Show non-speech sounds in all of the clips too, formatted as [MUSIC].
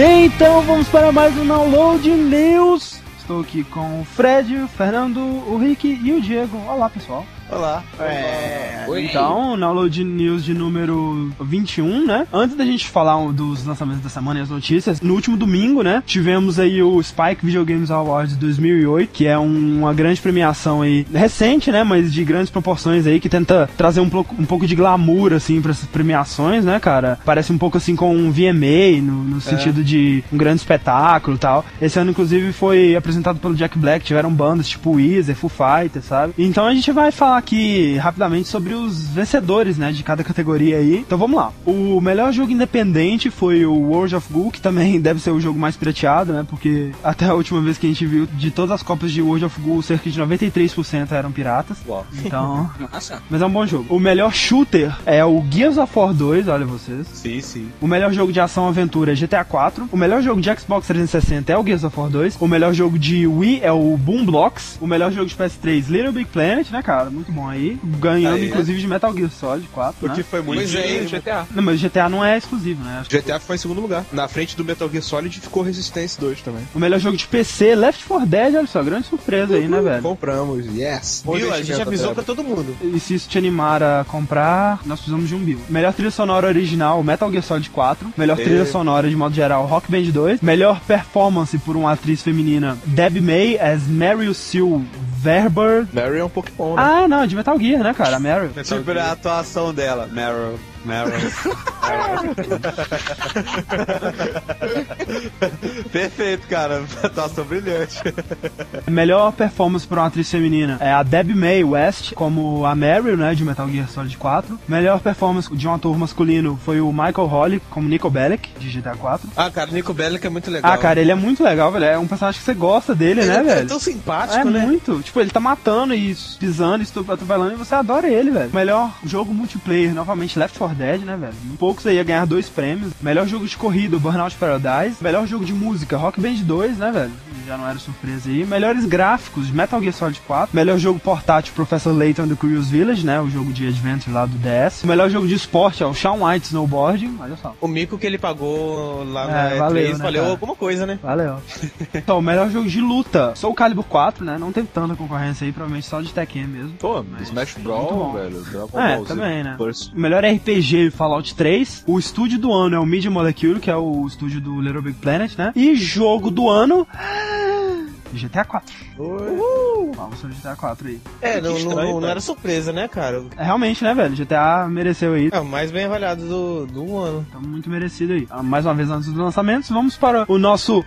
Então vamos para mais um Download News. Estou aqui com o Fred, o Fernando, o Rick e o Diego. Olá pessoal. Olá. É, então, Download News de número 21, né? Antes da gente falar dos lançamentos da semana e as notícias, no último domingo, né? Tivemos aí o Spike Video Games Awards 2008, que é um, uma grande premiação aí, recente, né? Mas de grandes proporções aí, que tenta trazer um pouco, um pouco de glamour, assim, pra essas premiações, né, cara? Parece um pouco assim com um VMA, no, no sentido é. de um grande espetáculo e tal. Esse ano, inclusive, foi apresentado pelo Jack Black, tiveram bandas tipo Weezer, Foo Fighters, sabe? Então a gente vai falar aqui rapidamente sobre os vencedores, né, de cada categoria aí. Então vamos lá. O melhor jogo independente foi o World of Goo, que também [LAUGHS] deve ser o jogo mais pirateado, né, porque até a última vez que a gente viu, de todas as cópias de World of Goo, cerca de 93% eram piratas. Uau. Então, [LAUGHS] mas é um bom jogo. O melhor shooter é o Gears of War 2, olha vocês. Sim, sim. O melhor jogo de ação aventura é GTA 4. O melhor jogo de Xbox 360 é o Gears of War 2. O melhor jogo de Wii é o Boom Blocks. O melhor jogo de PS3, Little Big Planet, né, cara? Muito bom aí. Ganhando, aí, inclusive, é. de Metal Gear Solid 4. Porque né? foi muito bem GTA. Não, mas o GTA não é exclusivo, né? GTA foi em segundo lugar. Na frente do Metal Gear Solid ficou Resistance 2 também. O melhor jogo de PC, Left 4 Dead, olha só, grande surpresa aí, né, velho? Compramos, yes. Viu? A gente avisou pra todo mundo. E se isso te animar a comprar, nós precisamos de um bill. Melhor trilha sonora original, Metal Gear Solid 4. Melhor e... trilha sonora de modo geral, Rock Band 2. Melhor performance por uma atriz feminina, Debbie May as Meryl Seal Verber. Mary é um Pokémon, né? Ah, não, de Metal Gear, né, cara? Meryl. Tipo, a atuação dela, Meryl. Meryl. [LAUGHS] [LAUGHS] Perfeito, cara. Atuação brilhante. Melhor performance para uma atriz feminina é a Debbie May West, como a Meryl, né, de Metal Gear Solid 4. Melhor performance de um ator masculino foi o Michael Holly, como Nico Bellic, de GTA 4. Ah, cara, o Nico Bellic é muito legal. Ah, cara, ele é muito legal, velho. É um personagem que você gosta dele, ele né, é velho? É tão simpático, é né? muito. Tipo, ele tá matando e pisando, atropelando e você adora ele, velho. Melhor jogo multiplayer, novamente Left 4 Dead, né, velho? Poucos aí ia ganhar dois prêmios. Melhor jogo de corrida, Burnout Paradise. Melhor jogo de música, Rock Band 2, né, velho? Já não era surpresa aí. Melhores gráficos, Metal Gear Solid 4. Melhor jogo portátil, Professor Layton do Curious Village, né? O jogo de Adventure lá do DS. O melhor jogo de esporte é o Shawn White Snowboarding, olha só. O mico que ele pagou lá é, na valeu, E3 né, valeu cara? alguma coisa, né? Valeu. [LAUGHS] então, o melhor jogo de luta, Soul Calibur 4, né? Não teve tanta concorrência aí, provavelmente só de Tekken mesmo. Pô, Smash muito Brawl, bom. velho. Dragon É, Ball Z também, né? Burst. O melhor RPG Fallout 3. O estúdio do ano é o Media Molecule, que é o estúdio do Little Big Planet, né? E jogo do ano. [GASPS] GTA 4. Uhul! Vamos sobre GTA 4 aí. É, não, estranho, não, não era surpresa, né, cara? É realmente, né, velho? GTA mereceu aí. É o mais bem avaliado do, do ano. Tá muito merecido aí. Ah, Mais uma vez antes dos lançamentos, vamos para o nosso.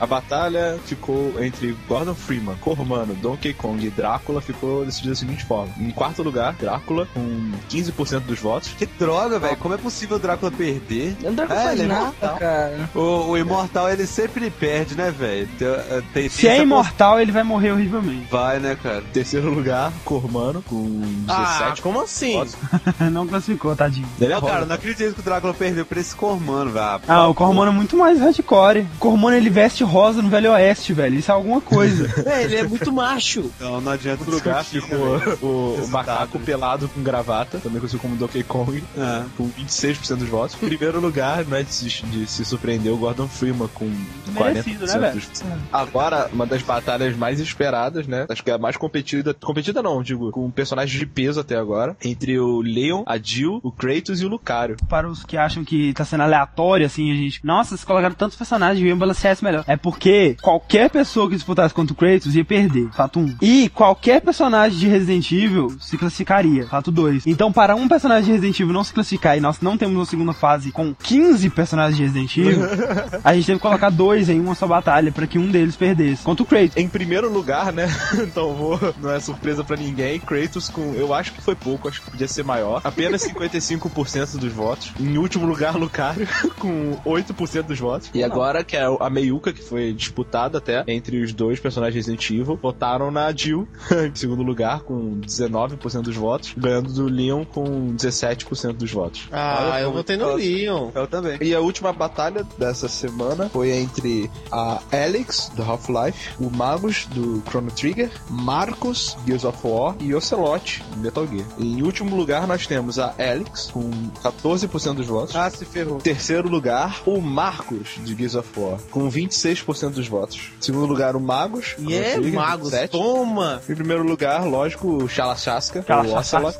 A batalha ficou entre Gordon Freeman, Cormano, Donkey Kong e Drácula ficou decidida da seguinte forma. Em quarto lugar, Drácula, com 15% dos votos. Que droga, velho. Como é possível o Drácula perder? Não dá pra É, fazer ele é nada, imortal. cara. O, o Imortal, ele sempre perde, né, velho? Tem- tem- tem Se é imortal, ele vai morrer horrivelmente. Vai, né, cara? Terceiro lugar, Cormano, com 17. Ah, como assim? votos. [LAUGHS] não classificou, tadinho. Ele é cara, não acredito que o Drácula perdeu pra esse Cormano, velho. Ah, o Cormano é muito mais hardcore. O Cormano ele veste rosa no Velho Oeste, velho. Isso é alguma coisa. [LAUGHS] É, ele é muito macho. Não, não adianta lugar ficou né, velho? o, o macaco pelado com gravata, também conhecido como Donkey Kong, É. com 26% dos votos. Primeiro lugar, não é de se, de se surpreender, o Gordon Freeman com 40% Merecido, né, dos Agora, uma das batalhas mais esperadas, né? Acho que é a mais competida. Competida não, digo, com personagens de peso até agora. Entre o Leon, a Jill, o Kratos e o Lucario. Para os que acham que tá sendo aleatório, assim, a gente. Nossa, vocês colocaram tantos personagens, deviam balancear isso melhor. É porque qualquer pessoa que disputasse contra o Kratos ia perder. Fato 1. E qualquer personagem de Resident Evil se classificaria. Fato 2. Então, para um personagem de Resident Evil não se classificar e nós não temos uma segunda fase com 15 personagens de Resident Evil, [LAUGHS] a gente teve que colocar dois em uma só batalha para que um deles perdesse. Contra o Kratos. Em primeiro lugar, né? [LAUGHS] então vou. Não é surpresa pra ninguém. Kratos com. Eu acho que foi pouco, acho que podia ser maior. Apenas 55% dos votos. Em último lugar, Lucario, [LAUGHS] com 8% dos votos. E agora, que é a Meiuca, que foi disputado até entre os dois personagens Resident Evil. Votaram na Jill em segundo lugar, com 19% dos votos, ganhando do Leon com 17% dos votos. Ah, Olha, eu votei no próximo. Leon. Eu também. E a última batalha dessa semana foi entre a Alex, do Half-Life, o Magus, do Chrono Trigger, Marcos, Gears of War e Ocelot, Metal Gear. Em último lugar, nós temos a Alex, com 14% dos votos. Ah, se ferrou. Em terceiro lugar, o Marcos, de Gears of War, com 26% dos votos. Em segundo lugar, o Magus. E é, Trigger, Magos, 27. toma! Em primeiro lugar, lógico, o Chalaschaska, Aquela o Ocelot.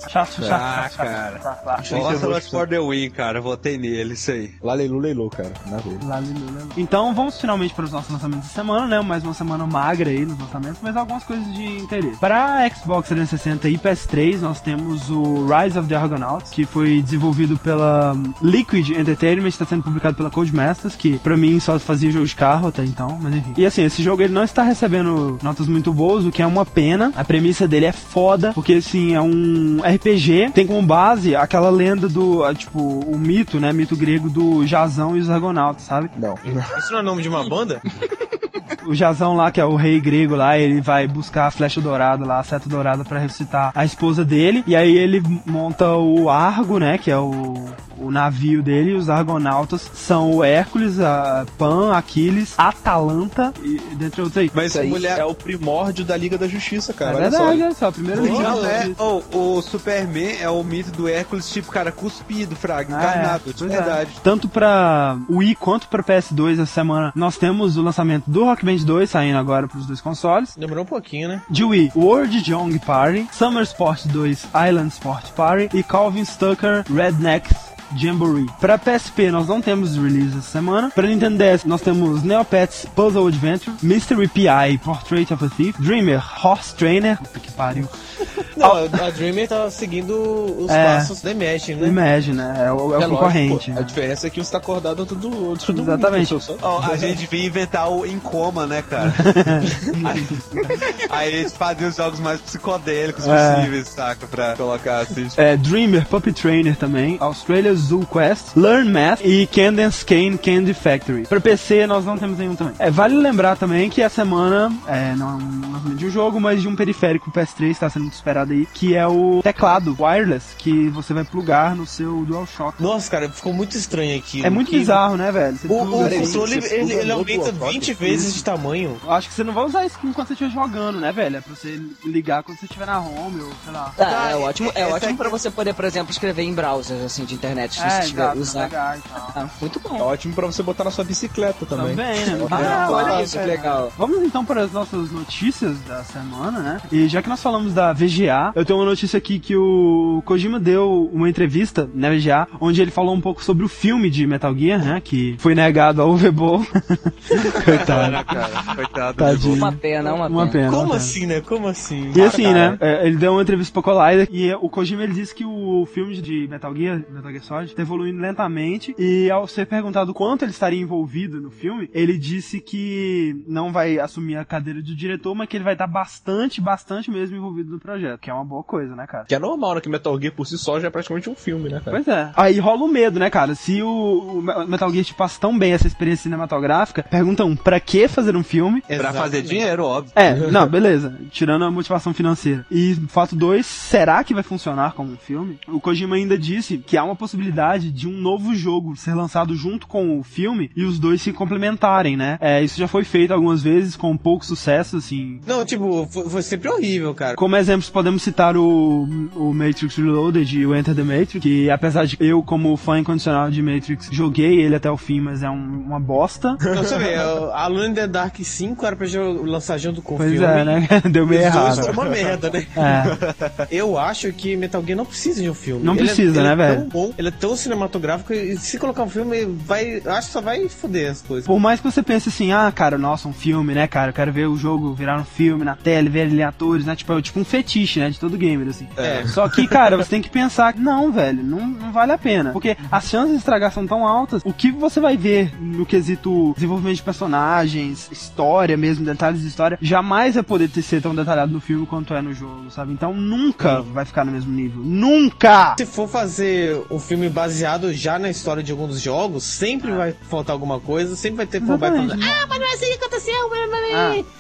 Ah, cara. Ocelot for the win, cara. Votei nele, isso aí. Lalelu Leilou, cara. Na ver. Então vamos finalmente para os nossos lançamentos de semana, né? Mais uma semana magra aí nos lançamentos, mas algumas coisas de interesse. Para Xbox 360 e PS3, nós temos o Rise of the Argonauts, que foi desenvolvido pela Liquid Entertainment, está sendo publicado pela Codemasters, que pra mim só fazia jogo de carro até então, mas enfim. E assim, esse jogo ele não está recebendo notas muito boas, o que é uma pena. A premissa dele é foda, porque assim, é um RPG, tem como base aquela lenda do, ah, tipo, o mito, né? Mito grego do Jazão e os Argonautas, sabe? Não. [LAUGHS] Isso não é nome de uma banda? o Jazão lá, que é o rei grego lá, ele vai buscar a flecha dourada lá, a seta dourada pra ressuscitar a esposa dele. E aí ele monta o Argo, né, que é o, o navio dele. E os argonautas são o Hércules, a Pan, Aquiles, Atalanta e dentre outros aí. Mas isso aí mulher- é o primórdio da Liga da Justiça, É cara. Olha verdade, só. olha só, primeiro livro. é. Oh, o Superman é o mito do Hércules, tipo, cara, cuspido, fraga, Ah, encarnado, é. de Pois é. verdade. Tanto pra Wii quanto pra PS2 essa semana, nós temos o lançamento do Rock Band 2 saindo agora pros dois consoles. Demorou um pouquinho, né? De Wii, World Young Party, Summer Sport 2 Island Sport Party e Calvin Stucker Redneck Jamboree. Para PSP nós não temos release essa semana. Para Nintendo DS nós temos Neopets Puzzle Adventure, Mystery PI Portrait of a Thief, Dreamer Horse Trainer, puta que pariu. [LAUGHS] Não, a Dreamer tá seguindo os É. passos da Imagine, né? Imagine, né? É o, é o É concorrente. lógico, a diferença é que um está acordado, outro do outro do Exatamente. mundo, Ó, a gente devia inventar o em coma, né, cara? [LAUGHS] aí, aí a gente fazia os jogos mais psicodélicos É. possíveis, saca? Pra colocar assim. É, Dreamer Puppy Trainer também, Australia Zoo Quest, Learn Math e Candace Kane Candy Factory. Pra PC nós não temos nenhum também. É, vale lembrar também que a semana, é, não é de um jogo, mas de um periférico PS3 está sendo muito esperado aí, que é o teclado wireless que você vai plugar no seu DualShock. Nossa, cara, ficou muito estranho aqui. É muito Que- bizarro, né, velho? Você O, o assim, controle, você ele, ele no aumenta DualShock? 20 vezes de tamanho. eu acho que você não vai usar isso enquanto você estiver jogando, né, velho? É pra você ligar quando você estiver na home ou sei lá. Tá, é ótimo, é essa ótimo pra você poder, por exemplo, escrever em browsers assim de internet, se É, você tiver exato, usar. navegar e tal. Ah, muito É bom. ótimo pra você botar na sua bicicleta também. Também, né? Ah, olha isso, que cara. legal. Vamos então para as nossas notícias da semana, né? E já que nós falamos da VGA, eu tenho uma notícia aqui que o Kojima deu uma entrevista na VGA, onde ele falou um pouco sobre o filme de Metal Gear, né? Que foi negado ao Overbowl. [LAUGHS] Coitado. cara. Coitado. Tadinho. Uma pena, uma, Uma pena. pena. Como uma pena. assim, né? Como assim? E assim, né? é, ele deu uma entrevista pro Collider e o Kojima ele disse que o filme de Metal Gear, Metal Gear Solid, tá evoluindo lentamente e ao ser perguntado quanto ele estaria envolvido no filme, ele disse que não vai assumir a cadeira de diretor, mas que ele vai estar bastante, bastante mesmo envolvido no projeto, que é uma boa coisa, né, cara? Que é normal, né? Que Metal Gear por si só já é praticamente um filme, né, cara? Pois é. Aí rola o medo, né, cara? Se o, o Metal Gear te passa tão bem essa experiência cinematográfica, pergunta um, pra que fazer um filme? Pra fazer dinheiro, óbvio. É, não, beleza. Tirando a motivação financeira. E fato 2, será que vai funcionar como um filme? O Kojima ainda disse que há uma possibilidade de um novo jogo ser lançado junto com o filme e os dois se complementarem, né? É, isso já foi feito algumas vezes com pouco sucesso, assim. Não, tipo, foi, foi sempre horrível, cara. Como exemplos, podemos citar o, o Matrix Reloaded e o Enter the Matrix, que apesar de eu, como fã incondicional de Matrix, joguei ele até o fim, mas é um- uma bosta. [LAUGHS] Então você vê, o Alone in the Dark 5 era pra lançar junto com o Pois filme. é, né? [LAUGHS] Deu meio errado. foram uma merda, né? É. Eu acho que Metal Gear não precisa de um filme. Não Ele é- precisa, ele né, é velho? tão bom, ele é tão cinematográfico e se colocar um filme, vai. Acho que só vai foder as coisas. Por mais que você pense assim, ah, cara, nossa, um filme, né, cara? Eu quero ver o jogo virar um filme na tela, ver ali atores, né? Tipo, é tipo um fetiche, né? De todo gamer, assim. É. Só que, cara, você tem que pensar, não, velho, não, não vale a pena. Porque as chances de estragar são tão altas, o que você vai ver no quesito desenvolvimento de personagens, história mesmo, detalhes de história, jamais vai poder ter, ser tão detalhado no filme quanto é no jogo, sabe? Então nunca vai ficar no mesmo nível. Nunca! Se for fazer um filme baseado já na história de algum dos jogos, sempre vai faltar alguma coisa, sempre vai ter falando, Exatamente. ah, mas não é assim que aconteceu, blá, blá."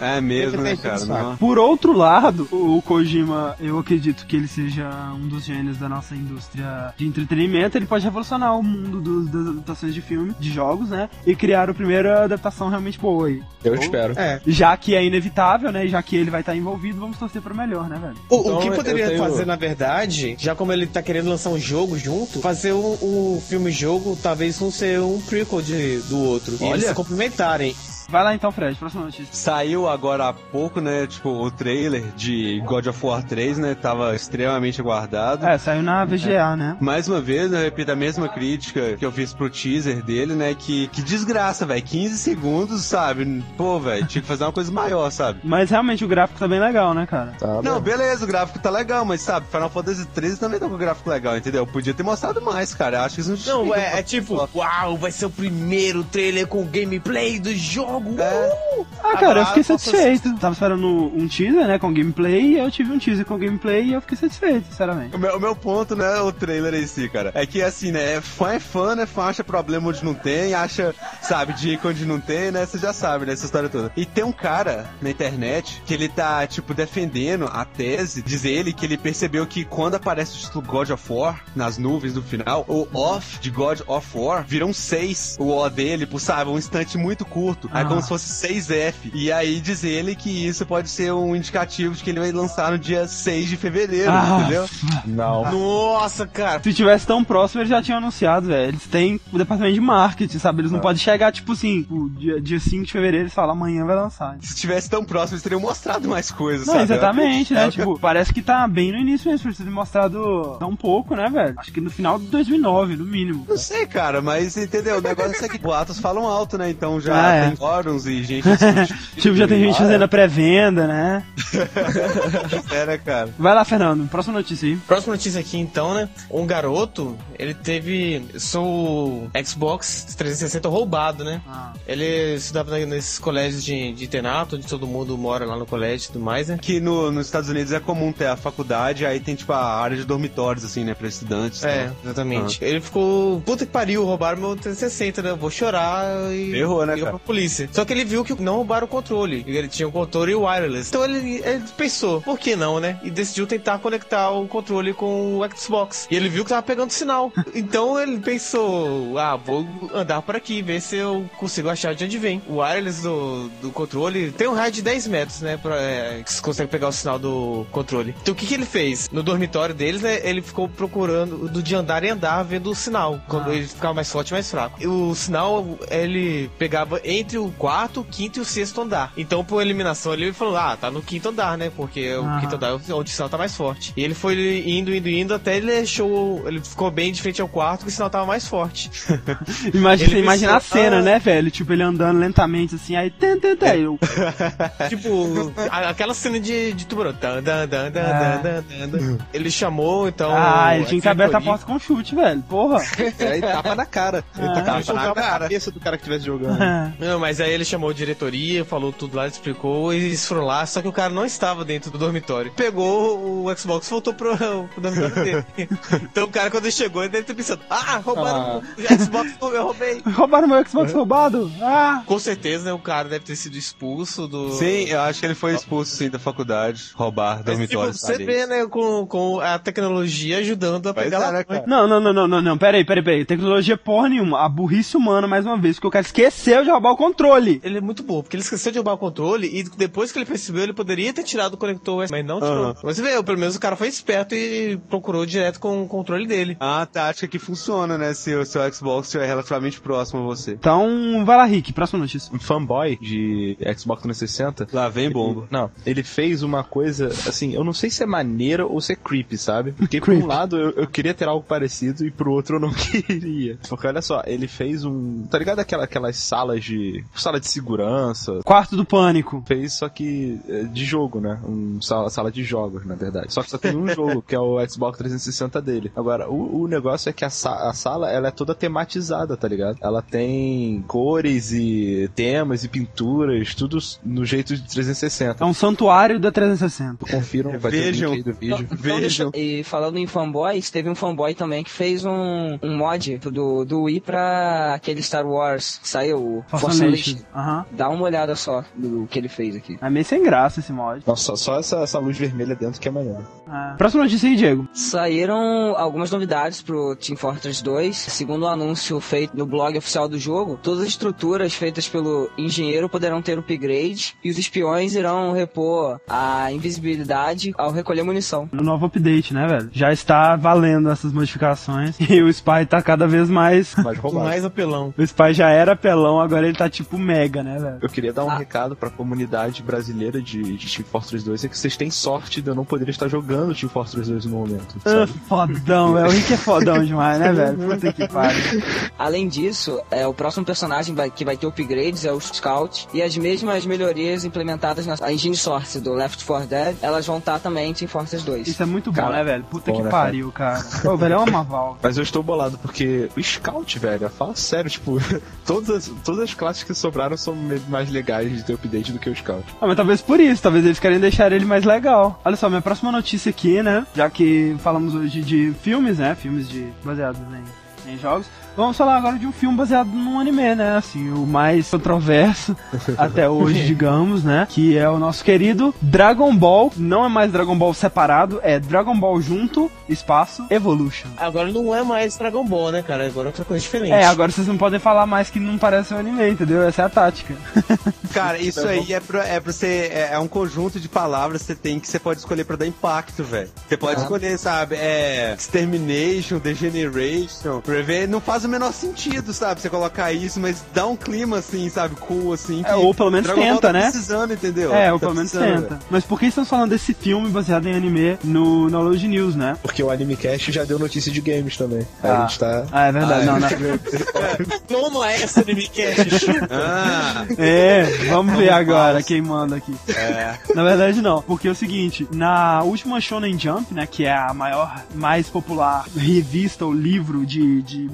Ah, É mesmo, né, tem cara? Não. Por outro lado, o o Kojima, eu acredito que ele seja um dos gênios da nossa indústria de entretenimento. Ele pode revolucionar o mundo dos- das adaptações de filme, de jogos, né? E criar a primeira adaptação realmente boa aí. Eu espero. É. Já que é inevitável, né? Já que ele vai estar envolvido, vamos torcer pro melhor, né, velho? O, o Então, que eu poderia tenho- fazer, na verdade, já como ele tá querendo lançar um jogo junto, fazer um, um filme-jogo, talvez não ser um prequel de, do outro. E eles se complementarem. Vai lá então, Fred, próxima notícia. Saiu agora há pouco, né? Tipo, o trailer de God of War 3, né? Tava extremamente aguardado. É, saiu na VGA, né? Mais uma vez, eu repito a mesma crítica que eu fiz pro teaser dele, né? Que, que desgraça, velho. 15 segundos, sabe? Pô, velho, tinha que fazer uma coisa maior, sabe? Mas realmente o gráfico tá bem legal, né, cara? Tá, Não, bom. beleza, o gráfico tá legal, mas sabe, Final Fantasy 13 também tá com o gráfico legal, entendeu? Podia ter mostrado mais, cara. Eu acho que isso não Não, é, é tipo, uau, vai ser o primeiro trailer com gameplay do jogo. É. uh! Ah, cara, eu fiquei Agora, satisfeito. Tava esperando um teaser, né, com gameplay, e eu tive um teaser com gameplay e eu fiquei satisfeito, sinceramente. O meu, o meu ponto não é o trailer em si, cara. É que assim, né? Fã é fã, né? Fã acha problema onde não tem, acha, sabe, dica onde não tem, né? Você já sabe, né? Essa história toda. E tem um cara na internet que ele tá, tipo, defendendo a tese, diz ele que ele percebeu que quando aparece o título God of War nas nuvens do final, o off de God of War vira um 6, o O dele, por, sabe, um instante muito curto. É Ah. Como se fosse 6F. E aí diz ele que isso pode ser um indicativo de que ele vai lançar no dia 6 de fevereiro, Ah. entendeu? Não. Nossa, cara. Se tivesse tão próximo, eles já tinham anunciado, velho. Eles têm o departamento de marketing, sabe? Eles não podem chegar, tipo assim, o dia, dia 5 de fevereiro e falar amanhã vai lançar. Se estivesse tão próximo, eles teriam mostrado mais coisas, Não, sabe? exatamente, É né? que- Tipo, parece que tá bem no início mesmo, precisa ter mostrado tão pouco, né, velho? Acho que no final de 2009, no mínimo. Não sei, cara, mas entendeu? O negócio é que boatos falam alto, né? Então já Ah, é. tem fóruns e gente. [LAUGHS] Tipo, já tem gente fazendo a pré-venda, né? Era, [LAUGHS] cara. Vai lá, Fernando, próxima notícia aí. Próxima notícia aqui, então, né? Um garoto, ele teve seu Xbox 360 roubado, né? Ah. Ele estudava nesses colégios de, de internato, onde todo mundo mora lá no colégio e tudo mais, né? Que no, nos Estados Unidos é comum ter a faculdade, aí tem tipo a área de dormitórios, assim, né, pra estudantes. É, né? exatamente. Ele ficou, puta que pariu, roubaram meu 360, né? Eu Vou chorar e. Errou, né, cara? pra polícia. Só que ele viu que não roubaram o controle. Ele tinha o controle wireless. Então ele, ele pensou, por que não, né? E decidiu tentar conectar o controle com o Xbox. E ele viu que tava pegando sinal. [LAUGHS] então ele pensou, ah, vou andar por aqui, ver se eu consigo achar de onde vem. O wireless do, do controle tem um raio de 10 metros, né? Pra, é, que você consegue pegar o sinal do controle. Então o que, que ele fez? No dormitório deles, né, ele ficou procurando do de andar em andar, vendo o sinal. Quando Ah. ele ficava mais forte e mais fraco. O sinal, ele pegava entre o quarto, o quinto e o sexto andar. Então, por eliminação, ele falou, ah, tá no quinto andar, né? Porque o quinto andar é onde o sinal tá mais forte. E ele foi indo, indo, indo, até ele achou... Ele ficou bem de frente ao quarto, que o sinal tava mais forte. [LAUGHS] Imagina, você imagina a pensou, cena, ah. né, velho? Tipo, ele andando lentamente assim, aí. Tan, tan, tan, eu, [LAUGHS] tipo, a- aquela cena de, de tubarão. Dan, dan, dan, dan, Ah. dan, dan, dan. Ele chamou, então... ah, ele tinha que abrir a porta com chute, velho. Porra. É, e tapa na cara. [LAUGHS] Ele Ah. Tapa na na cara. cabeça do cara que estivesse jogando. Não, mas aí ele chamou a diretoria, falou tudo lá, explicou, e eles foram lá, só que o cara não estava dentro do dormitório. Pegou o Xbox e voltou pro, [LAUGHS] pro dormitório dele. então o cara, quando ele chegou, ele deve ter pensado, ah, roubaram o Xbox, eu roubei. [LAUGHS] Roubaram meu Xbox roubado? Ah! Com certeza, né, o cara deve ter sido expulso do... Sim, eu acho que ele foi expulso, sim, da faculdade. Roubar Mas, tipo, dormitórios. você vê, né, com, com a tecnologia ajudando a Pois pegar é, lá. né, cara? Não, não, não, não, não, não, peraí, peraí, peraí. Tecnologia porra nenhuma. A burrice humana, mais uma vez, porque o cara esqueceu de roubar o controle. Ele é muito bom, porque ele esqueceu de roubar o controle e depois que ele percebeu, ele poderia ter tirado o conector USB, mas não tirou. Aham. Você vê, pelo menos o cara foi esperto e procurou direto com o controle dele. A tática que funciona, né? Se o seu Xbox estiver relativamente próximo a você. Então, vai lá, Rick, próxima notícia. Um fanboy de Xbox 360. Lá vem bomba. Não, ele fez uma coisa, assim, eu não sei se é maneira ou se é creepy, sabe? [LAUGHS] Porque por um lado eu, eu queria ter algo parecido e pro outro eu não [LAUGHS] queria. Porque olha só, ele fez um. Tá ligado aquela, aquelas salas de sala de segurança. Quarto do pânico. Fez só que é, de jogo, né? Um sala, sala de jogos, na verdade. Só que só tem um jogo, que é o Xbox 360 dele. Agora, o, o negócio é que a, sa- a sala, ela é toda tematizada, tá ligado? Ela tem cores e temas e pinturas, tudo no jeito de 360. É um santuário da 360. Confiram, vai ter o Vejam. link aí do vídeo. Então, Vejam. deixa- e falando em fanboys, teve um fanboy também que fez um, um mod do, do Wii pra aquele Star Wars que saiu, o Force Force Unleashed. Aham. Dá uma olhada só do que ele fez aqui. É meio sem graça esse mod. Nossa, só essa, essa luz vermelha dentro que é maneiro. É. Próxima notícia aí, Diego. Saíram algumas novidades pro Team Fortress 2. Segundo o anúncio feito no blog oficial do jogo, todas as estruturas feitas pelo engenheiro poderão ter upgrade e os espiões irão repor a invisibilidade ao recolher munição. No novo update, né, velho? Já está valendo essas modificações. [LAUGHS] E o Spy tá cada vez mais. Mais [LAUGHS] mais apelão. O Spy já era pelão, agora ele tá tipo mega, né, velho? Eu queria dar um Ah. recado pra comunidade brasileira de, de Team Fortress 2, é que vocês têm sorte de eu não poder estar jogando Team Fortress 2 no momento, Ah, fodão, velho. O Rick é fodão demais, né, velho? Puta que pariu. [LAUGHS] Além disso, é, o próximo personagem vai- que vai ter upgrades é o Scout e as mesmas melhorias implementadas na Engine Source do Left 4 Dead, elas vão estar também em Team Fortress 2. Isso é muito bom, Cara, né, velho? Puta bom, que né, pariu, cara. Ô, velho, é uma Valve. Mas eu estou bolado, porque o Scout, velho, fala sério, tipo, [LAUGHS] todas, as- todas as classes que sobraram são mais legais de ter update do que o Scout. Ah, mas talvez por isso, talvez eles querem deixar ele mais legal. Olha só, minha próxima notícia aqui, né? Já que falamos hoje de filmes, né? Filmes de baseados em, em jogos. Vamos falar agora de um filme baseado num anime, né? Assim, o mais controverso [LAUGHS] até hoje, digamos, né? Que é o nosso querido Dragon Ball. Não é mais Dragon Ball separado, é Dragon Ball junto, espaço, Evolution. Agora não é mais Dragon Ball, né, cara? Agora é outra coisa diferente. É, agora vocês não podem falar mais que não parece um anime, entendeu? Essa é a tática. [LAUGHS] Cara, isso aí é pra, é pra você. É, é um conjunto de palavras que você tem que você pode escolher pra dar impacto, velho. Você pode escolher, sabe? É. Extermination, Degeneration, Revenge. Não faz o menor sentido, sabe? Você colocar isso, mas dá um clima assim, sabe? Cool, assim. É, ou pelo menos Dragon tenta, tá né? precisando, entendeu? É, ou Tá pelo menos tenta. Mas por que estamos falando desse filme baseado em anime no Knowledge News, né? Porque o Animecast já deu notícia de games também. Aí Ah. a gente tá. Ah, é verdade. não, não. [LAUGHS] Toma essa Animecast. Ah, É, vamos ver agora quem manda aqui. Na verdade, não. Porque é o seguinte, na última Shonen Jump, né, que é a maior, mais popular revista ou livro de, de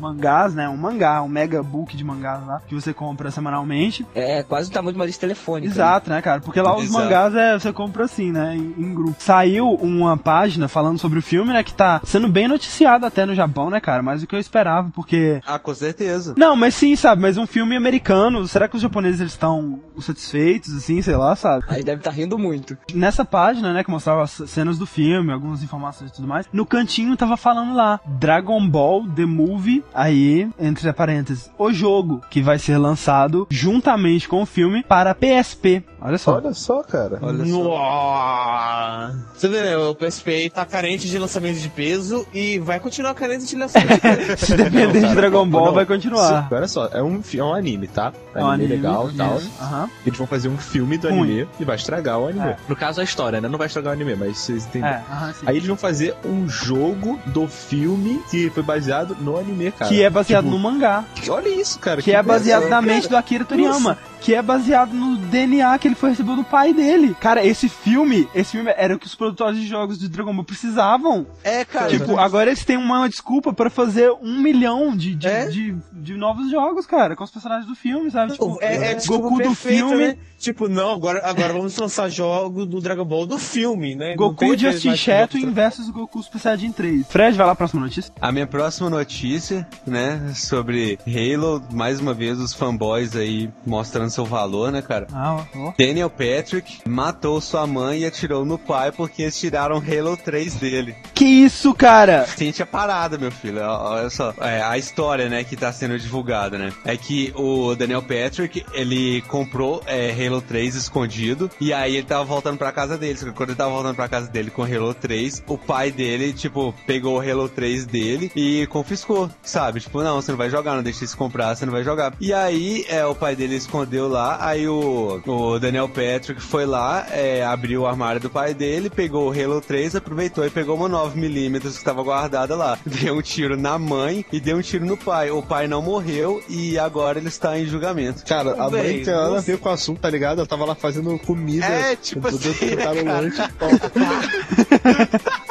mangás, né, um mangá, um mega book de mangás lá, que você compra semanalmente. É quase o tamanho de uma lista telefônica. Exato, né, cara? Porque lá os Exato. mangás é, você compra assim, né, em, em grupo. Saiu uma página falando sobre o filme, né, que tá sendo bem noticiado até no Japão, né, cara? Mais do que eu esperava, porque ah, com certeza. Não, mas sim, sabe? Mas um filme americano, será que os japoneses eles estão satisfeitos, assim, sei lá, sabe? Aí deve estar rindo muito. Nessa página, né, que mostrava as cenas do filme, algumas informações e tudo mais, no cantinho tava falando lá, Dragon Ball The Movie, aí, entre parênteses, o jogo, que vai ser lançado juntamente com o filme para PSP. Olha só. Olha só, cara. Olha só. Você vê, né? O PSP tá carente de lançamento de peso e vai continuar carente de lançamento de peso. [LAUGHS] Se depender de Dragon Ball, Não, vai continuar. se- olha só, é um, é um anime, tá? É um anime, legal e tal. Aham. Eles vão fazer um filme do Ruim. anime e vai estragar o anime. É. No caso, a história, né? Não vai estragar o anime, mas vocês entenderam. É, sim. Aí eles vão fazer um jogo do filme que foi baseado no anime, cara. Que é baseado Tipo, no mangá. Olha isso, cara. Que é baseado na mente do Akira Toriyama. Que é baseado no DNA que ele foi receber do pai dele. Cara, esse filme, esse filme era o que os produtores de jogos de Dragon Ball precisavam. É, cara. Tipo, agora eles têm uma desculpa pra fazer um milhão de, de, É? de, de novos jogos, cara, com os personagens do filme, sabe? Tipo, É, é desculpa Goku do perfeita, filme, né? Tipo, não, agora, agora vamos lançar jogo do Dragon Ball do filme, né? Goku mais Chatwin versus Goku Super Saiyajin 3. Fred, vai lá, próxima notícia. A minha próxima notícia, né, sobre Halo, mais uma vez os fanboys aí mostrando seu valor, né, cara? Ah, ó. Daniel Patrick matou sua mãe e atirou no pai porque eles tiraram Halo 3 dele. Que isso, cara? Sente a parada, meu filho. Olha só, é, a história, né, que tá sendo divulgada, né? É que o Daniel Patrick, ele comprou é, Halo 3 escondido e aí ele tava voltando pra casa dele. Só que quando ele tava voltando pra casa dele com Halo 3, o pai dele, tipo, pegou o Halo 3 dele e confiscou, sabe? Tipo, não, você não vai jogar, não deixa isso comprar, você não vai jogar. E aí, é, o pai dele escondeu morreu lá, aí o, o Daniel Patrick foi lá, é, abriu o armário do pai dele, pegou o Halo 3, aproveitou e pegou uma 9mm que estava guardada lá. [LAUGHS] Deu um tiro na mãe e deu um tiro no pai. O pai não morreu e agora ele está em julgamento. Cara, a Bem, mãe tem nada a não ver com o assunto, tá ligado? Ela tava lá fazendo comida. É, tipo assim, tá [LAUGHS] cara. lanche. [LAUGHS]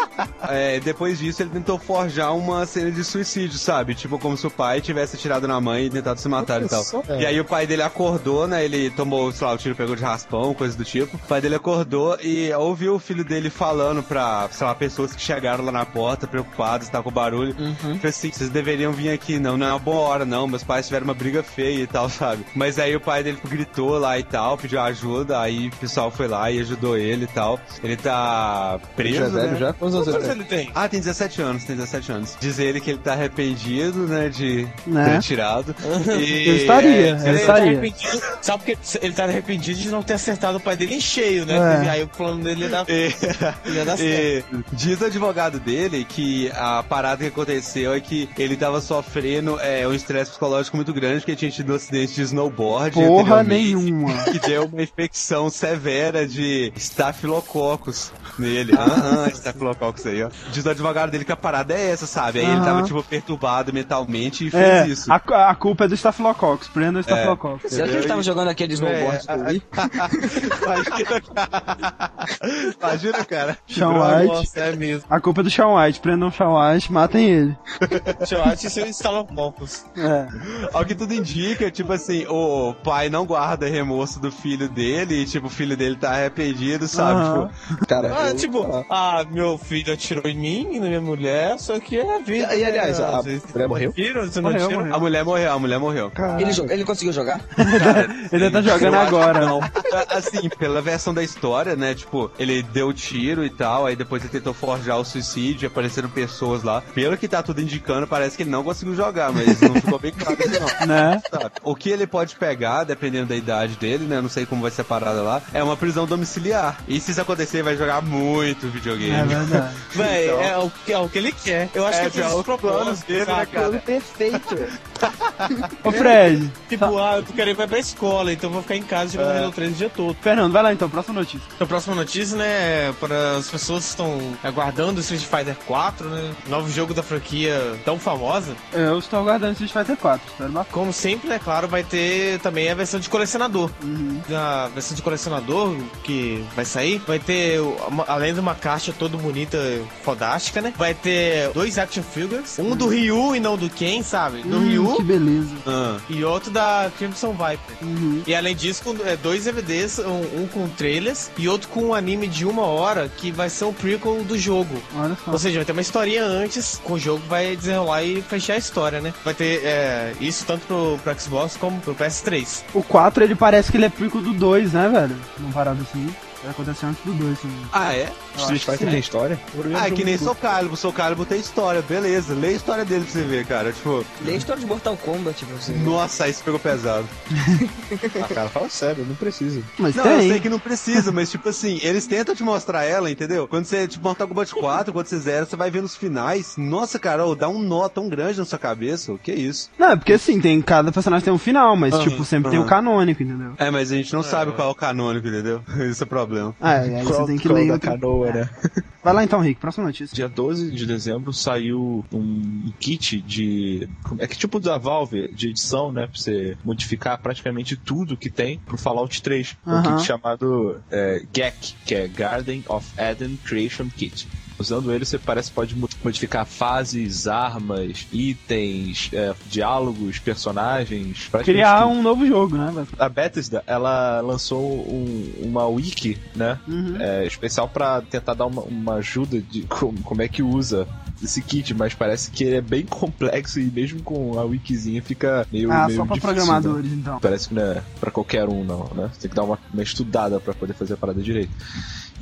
É, depois disso, ele tentou forjar uma cena de suicídio, sabe? Tipo, como se o pai tivesse atirado na mãe e tentado se matar e tal. Só- é. E aí o pai dele acordou, né? Ele tomou, sei lá, o tiro pegou de raspão, coisa do tipo. O pai dele acordou e ouviu o filho dele falando pra, sei lá, pessoas que chegaram lá na porta, preocupados, tá com barulho. Falei assim, vocês deveriam vir aqui, não, não é uma boa hora, não. Meus pais tiveram uma briga feia e tal, [LAUGHS] sabe? Mas aí o pai dele gritou lá e tal, pediu ajuda, aí o pessoal foi lá e ajudou ele e tal. Ele tá preso, Já é velho né? já? Quantos anos ele ele tem? Ah, tem 17 anos, tem 17 anos. Diz ele que ele tá arrependido, né, de Né? ter tirado. [LAUGHS] E, Eu estaria, eu é, Ele tá estaria. arrependido, sabe porque ele tá arrependido de não ter acertado o pai dele em cheio, né? É. E aí o plano dele ia dar, [LAUGHS] E, ia dar certo. e diz o advogado dele que a parada que aconteceu é que ele tava sofrendo é, um estresse psicológico muito grande, porque tinha tido um acidente de snowboard. Porra nenhuma. [LAUGHS] Que deu uma infecção severa de estafilococcus nele. Aham, estafilococcus aí, ó. Diz o advogado dele que a parada é essa, sabe? Aí ele Aham. tava, tipo, perturbado mentalmente e fez É, isso. a, a culpa é do Staphylococcus, prenda o Staphylococcus. Será que ele tava jogando aquele snowboard É, por aí? Imagina, Imagina, cara. Sean [LAUGHS] Nossa, White. é mesmo. A culpa é do Sean White, prendam o Sean White, matem ele. Eu acho que seu estalopocos. É. Ao que tudo indica, tipo assim, o pai não guarda remorso do filho dele e, tipo, o filho dele tá arrependido, sabe? Aham. Tipo, Cara, Ah, eu- tipo, ah, meu filho atirou em mim e na minha mulher, só que é a vida. E, aliás, né? a vezes mulher morreu? Tiro, você não Morreu, tira. morreu. a mulher morreu, a mulher morreu. Ele, ele conseguiu jogar? [LAUGHS] Ele tá jogando agora. Não. Assim, pela versão da história, né? Tipo, ele deu tiro e tal, aí depois ele tentou forjar o suicídio, apareceram pessoas lá. Pelo que tá tudo indicando, parece que ele não conseguiu jogar, mas não ficou bem claro não. [LAUGHS] Né? O que ele pode pegar, dependendo da idade dele, né? Não sei como vai ser a parada lá, é uma prisão domiciliar. E se isso acontecer, vai jogar muito videogame. É verdade. [LAUGHS] Véi, é, o, que- é o que ele quer. Eu acho É, que é os os planos dele, né, cara? Perfeito. [LAUGHS] Ô Fred, [LAUGHS] Tipo, ah, eu quero ir pra escola, então eu vou ficar em casa jogando Halo 3 o dia todo. Fernando, vai lá então, próxima notícia. Então, a próxima notícia, né, é para as pessoas que estão aguardando o Street Fighter 4, né, novo jogo da franquia tão famosa. É, Eu estou aguardando Street Fighter 4, espero bastante. Como sempre, né, claro, vai ter também a versão de colecionador. A versão de colecionador que vai sair, vai ter, além de uma caixa toda bonita, fodástica, né, vai ter dois action figures, um do Ryu e não do Ken, sabe? Do Hum, Ryu Que beleza. Ah, e outro da Crimson Viper. Uhum. E além disso, é, dois DVDs, um, um com trailers e outro com um anime de uma hora que vai ser o prequel do jogo. Olha só. Ou seja, vai ter uma historinha antes, com o jogo vai desenrolar e fechar a história, né? Vai ter é, isso tanto pro, pro Xbox como pro PS3. O 4 ele parece que ele é prequel do 2, né, velho? Num parado assim. Vai acontecer antes do 2 também. Ah, é? Street Fighter tem história? Ah, é que nem Soul Calibur. Soul Calibur tem história, beleza. Lê a história dele pra você ver, cara. Tipo, Lê a história de Mortal Kombat, você. nossa, isso pegou pesado. Ah, cara, fala sério, não precisa. Mas Não, eu tem. sei que não precisa, mas tipo assim, eles tentam te mostrar ela, entendeu? Quando você, tipo, Mortal Kombat 4, quando você zera, você vai ver nos finais. Nossa, cara, ô, dá um nó tão grande na sua cabeça. O que é isso? Não, é porque assim, tem, cada personagem tem um final, mas tipo, sempre tem o canônico, entendeu? É, mas a gente não sabe qual é o canônico, entendeu? [LAUGHS] Esse é o problema. Ah, é, aí você tem que ler outro... canoa, né? Vai lá então, Rick, próxima notícia. Dia 12 de dezembro saiu um kit de. É que tipo da Valve de edição, né? Pra você modificar praticamente tudo que tem pro Fallout 3. Um Aham. kit chamado é, GEC, que é Garden of Eden Creation Kit. Usando ele, você parece que pode mo- modificar fases, armas, itens, é, diálogos, personagens. Criar um novo jogo, né? A Bethesda, ela lançou um- uma wiki, né? Uhum. é, especial pra tentar dar uma, uma ajuda de como, como é que usa esse kit, mas parece que ele é bem complexo e mesmo com a wikizinha fica meio, ah, meio só pra difícil, programadores, né? então. Parece que não é pra qualquer um, não, né? Você tem que dar uma, uma estudada pra poder fazer a parada direito.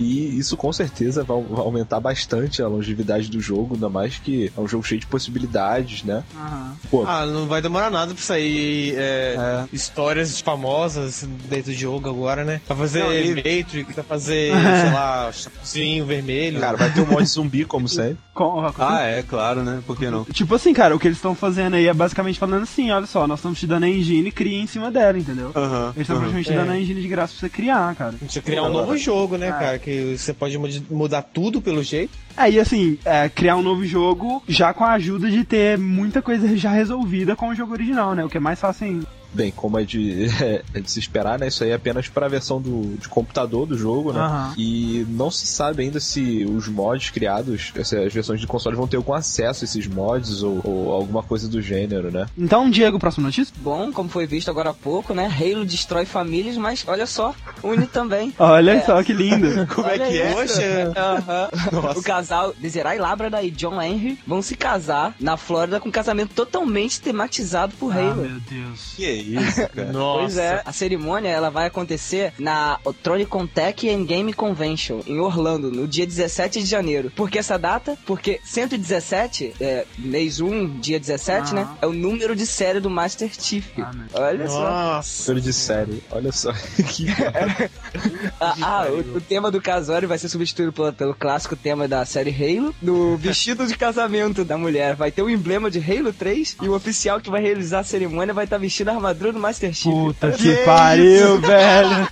E isso com certeza vai, vai aumentar bastante a longevidade do jogo, ainda mais que é um jogo cheio de possibilidades, né? Aham. Pô, Ah, não vai demorar nada pra sair é, histórias famosas dentro do jogo agora, né? Pra fazer Não, e- Matrix, pra fazer, [LAUGHS] sei lá, chapuzinho vermelho. cara, vai ter um mod zumbi como sempre. [LAUGHS] Com- Ah, é, claro, né? Por que não? Tipo assim, cara, o que eles estão fazendo aí é basicamente falando assim, olha só, nós estamos te dando a engine, cria em cima dela, entendeu? Aham. Eles estão aham. praticamente te É. dando a engine de graça pra você criar, cara. A gente ia criar um novo jogo, né, cara? Que você pode mud- mudar tudo pelo jeito. É, e assim, é, criar um novo jogo já com a ajuda de ter muita coisa já resolvida com o jogo original, né? O que é mais fácil ainda. Bem, como é de, [LAUGHS] é de se esperar, né? Isso aí é apenas para a versão do, de computador do jogo, né? Aham. E não se sabe ainda se os mods criados, se as versões de console vão ter algum acesso a esses mods ou, ou alguma coisa do gênero, né? Então, Diego, próxima notícia? Bom, como foi visto agora há pouco, né? Halo destrói famílias, mas olha só, une também. [LAUGHS] Olha só que lindo. [LAUGHS] Como é Olha que é? Poxa, Aham. O casal Desiree Labrada e John Henry vão se casar na Flórida com um casamento totalmente tematizado por ah, Halo. meu Deus. Que isso, cara? nossa. [LAUGHS] Pois é, a cerimônia ela vai acontecer na Tronicon Tech and Game Convention em Orlando, no dia 17 de janeiro. Por que essa data? Porque 117, é, mês 1, dia 17, Ah. né? É o número de série do Master Chief. Ah, Olha só. Nossa. Número de série, olha só. [LAUGHS] que [LAUGHS] Ah, ah, o, o tema do casório vai ser substituído pelo, pelo clássico tema da série Halo. No vestido de casamento da mulher vai ter o emblema de Halo 3 e o oficial que vai realizar a cerimônia vai estar vestindo a armadura do Master Chief. Puta que pariu, velho.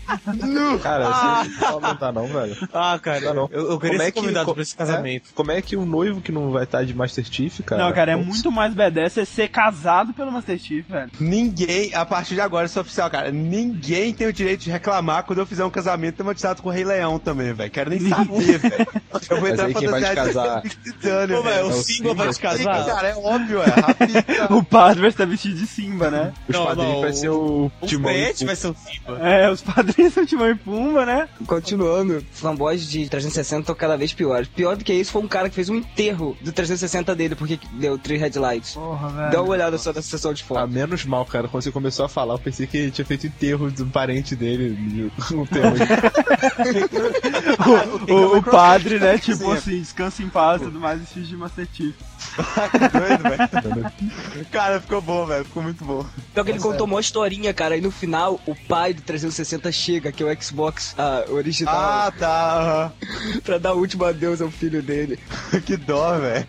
Cara, você não vai aumentar não, velho. Ah, cara, Tá não. eu, eu queria Como é ser que- convidado co- pra esse casamento. É? Como é que um noivo que não vai estar de Master Chief, cara? Não, cara, é Putz. muito mais badass é ser casado pelo Master Chief, velho. Ninguém, a partir de agora, isso é oficial, cara. Ninguém tem o direito de reclamar quando eu fizer um casamento tematizado com o Rei Leão também, velho. Quero nem saber, velho. Eu vou Mas entrar aí quem vai te casar- Titânia, Pô, velho, velho. o É o Simba vai te casar? Cara, é óbvio, é. Rapidinho. [LAUGHS] O padre vai estar vestido de Simba, né? Os Não, vai ser o O Timão e Pumba. vai ser o Simba. É, os padrinhos são Timão e Pumba, né? Continuando, fanboys de 360 estão cada vez piores. Pior do que isso foi um cara que fez um enterro do 360 dele, porque deu três headlights. Porra, velho. Dá uma olhada só nessa sessão de Ah, foto. menos mal, cara. Quando você começou a falar, eu pensei que ele tinha feito enterro de um parente dele. Um termo [LAUGHS] o, o, o padre, né? Tipo assim, descansa em paz e tudo mais, vestido de Master Chief. Doido, velho. Cara, ficou bom, velho. Ficou muito bom. Então que ele contou uma historinha, cara, e no final o pai do 360 chega, que é o Xbox ah, original, Ah, tá. [LAUGHS] pra dar o último adeus ao filho dele. [LAUGHS] que dó, velho.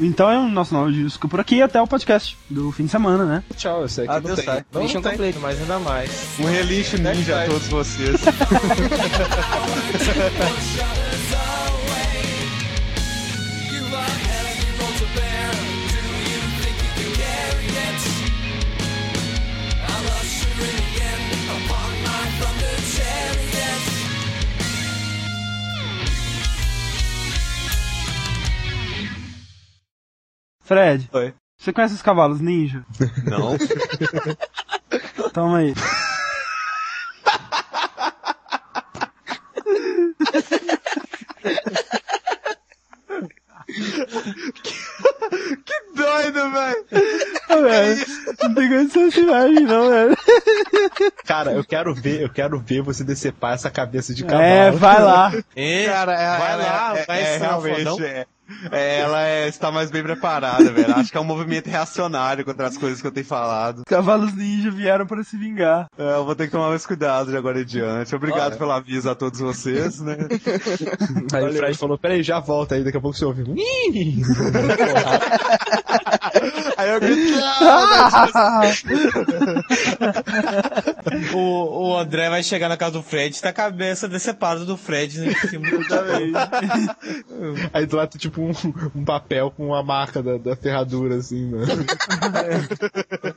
Então é o nosso novo disco por aqui até o podcast do fim de semana, né? Tchau, esse aqui não Adeus, tem. sai. Não, Mission não tem. completo. Mas ainda mais. Um relixo ninja a todos vocês. [LAUGHS] Fred, Oi. você conhece os cavalos ninja? Não. [LAUGHS] Toma aí. Doido, velho. Velho, não tem condição essa imagem, não, velho. Cara, eu quero ver, eu quero ver você decepar essa cabeça de cavalo. É, vai lá. É, Cara, é, vai lá, é, vai é, ser realmente. É, ela é, está mais bem preparada, velho. Acho que é um movimento reacionário contra as coisas que eu tenho falado. Os cavalos ninja vieram para se vingar. É, eu vou ter que tomar mais cuidado de agora em diante. Obrigado pelo aviso a todos vocês, né? Aí o Fred falou, peraí, já volta aí, daqui a pouco você ouve. [LAUGHS] Aí eu grito, [LAUGHS] O, o André vai chegar na casa do Fred e tá a cabeça decepada do Fred né, em cima Aí do lado, tipo, um, um papel com a marca da, da ferradura, assim, né? [LAUGHS]